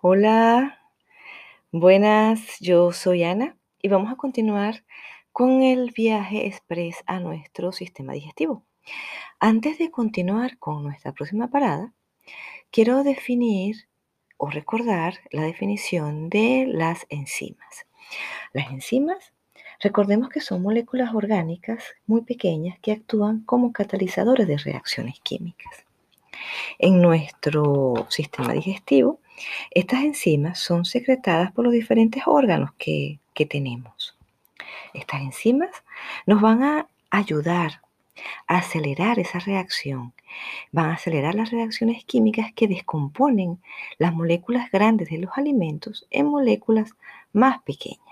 Hola, buenas, yo soy Ana y vamos a continuar con el viaje express a nuestro sistema digestivo. Antes de continuar con nuestra próxima parada, quiero definir o recordar la definición de las enzimas. Las enzimas, recordemos que son moléculas orgánicas muy pequeñas que actúan como catalizadores de reacciones químicas. En nuestro sistema digestivo, estas enzimas son secretadas por los diferentes órganos que, tenemos. Estas enzimas nos van a ayudar a acelerar esa reacción. Van a acelerar las reacciones químicas que descomponen las moléculas grandes de los alimentos en moléculas más pequeñas.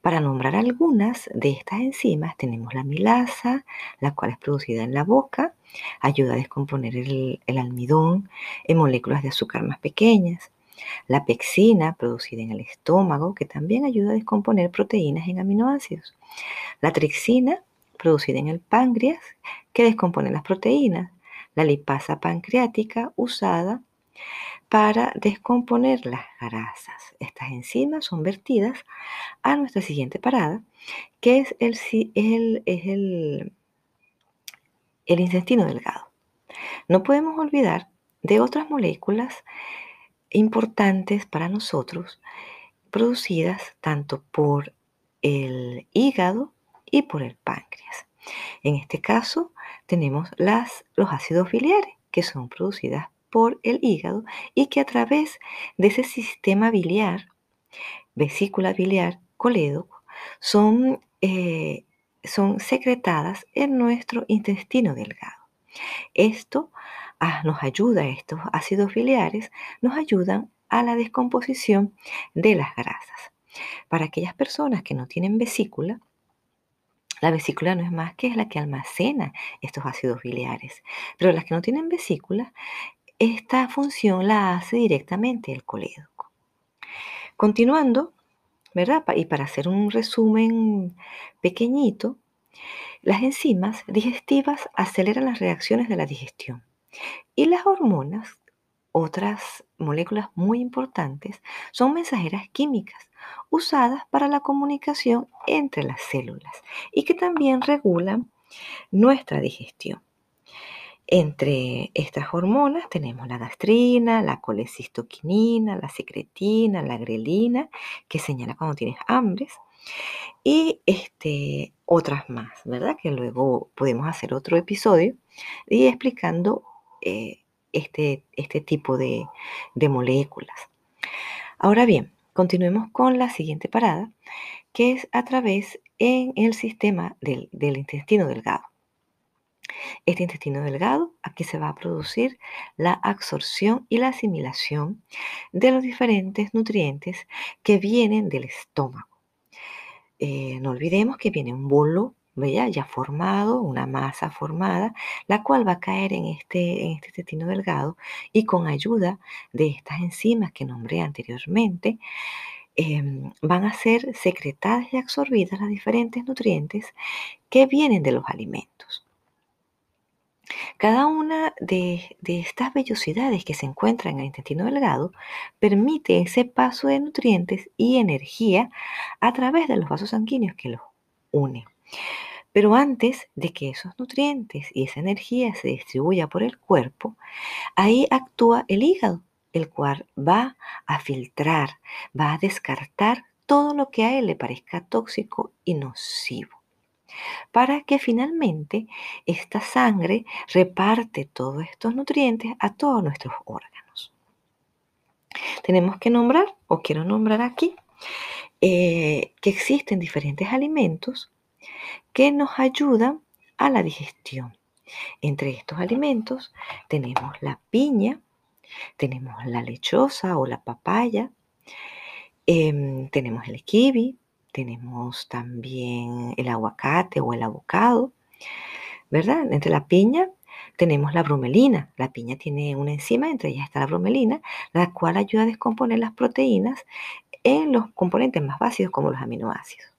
Para nombrar algunas de estas enzimas tenemos la milasa, la cual es producida en la boca, ayuda a descomponer el, almidón en moléculas de azúcar más pequeñas. La pexina, producida en el estómago, que también ayuda a descomponer proteínas en aminoácidos. La trixina, producida en el páncreas, que descompone las proteínas. La lipasa pancreática, usada para descomponer las grasas. Estas enzimas son vertidas a nuestra siguiente parada, que es el, el, es el, el intestino delgado. No podemos olvidar de otras moléculas importantes para nosotros, producidas tanto por el hígado y por el páncreas. En este caso tenemos las, los ácidos biliares, que son producidas por el hígado y que a través de ese sistema biliar, vesícula biliar, colédoco, son, eh, son secretadas en nuestro intestino delgado. Esto ah, nos ayuda, estos ácidos biliares nos ayudan a la descomposición de las grasas. Para aquellas personas que no tienen vesícula, la vesícula no es más que la que almacena estos ácidos biliares, pero las que no tienen vesícula, esta función la hace directamente el colédoco. Continuando, ¿verdad? Y para hacer un resumen pequeñito, las enzimas digestivas aceleran las reacciones de la digestión y las hormonas, otras moléculas muy importantes, son mensajeras químicas usadas para la comunicación entre las células y que también regulan nuestra digestión. Entre estas hormonas tenemos la gastrina, la colecistoquinina, la secretina, la grelina, que señala cuando tienes hambres, y este, otras más, ¿verdad? Que luego podemos hacer otro episodio y explicando eh, este, este, tipo de, moléculas. Ahora bien, continuemos con la siguiente parada, que es a través en el sistema del intestino delgado. Este intestino delgado, aquí se va a producir la absorción y la asimilación de los diferentes nutrientes que vienen del estómago. Eh, no olvidemos que viene un bolo ya formado, una masa formada, la cual va a caer en este, en este intestino delgado y con ayuda de estas enzimas que nombré anteriormente, em, van a ser secretadas y absorbidas los diferentes nutrientes que vienen de los alimentos. Cada una de, estas vellosidades que se encuentran en el intestino delgado permite ese paso de nutrientes y energía a través de los vasos sanguíneos que los unen. Pero antes de que esos nutrientes y esa energía se distribuya por el cuerpo, ahí actúa el hígado, el cual va a filtrar, va a descartar todo lo que a él le parezca tóxico y nocivo para que finalmente esta sangre reparte todos estos nutrientes a todos nuestros órganos. Tenemos que nombrar, o quiero nombrar aquí, eh, que existen diferentes alimentos que nos ayudan a la digestión. Entre estos alimentos tenemos la piña, tenemos la lechosa o la papaya, em, tenemos el kiwi, tenemos también el aguacate o el abocado, ¿verdad? Entre la piña tenemos la bromelina. La piña tiene una enzima, entre ellas está la bromelina, la cual ayuda a descomponer las proteínas en los componentes más básicos como los aminoácidos.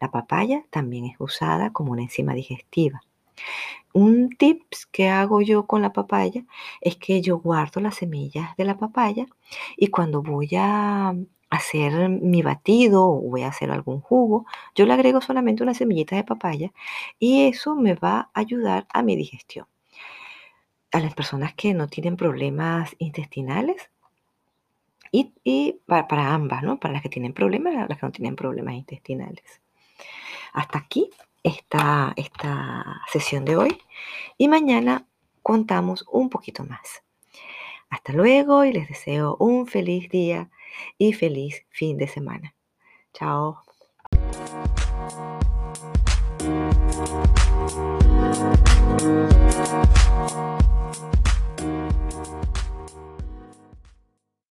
La papaya también es usada como una enzima digestiva. Un tips que hago yo con la papaya es que yo guardo las semillas de la papaya y cuando voy a hacer mi batido o voy a hacer algún jugo, yo le agrego solamente unas semillitas de papaya y eso me va a ayudar a mi digestión. A las personas que no tienen problemas intestinales y, para, para ambas, ¿no? Para las que tienen problemas las que no tienen problemas intestinales. Hasta aquí esta, esta sesión de hoy y mañana contamos un poquito más. Hasta luego y les deseo un feliz día y feliz fin de semana. Chao.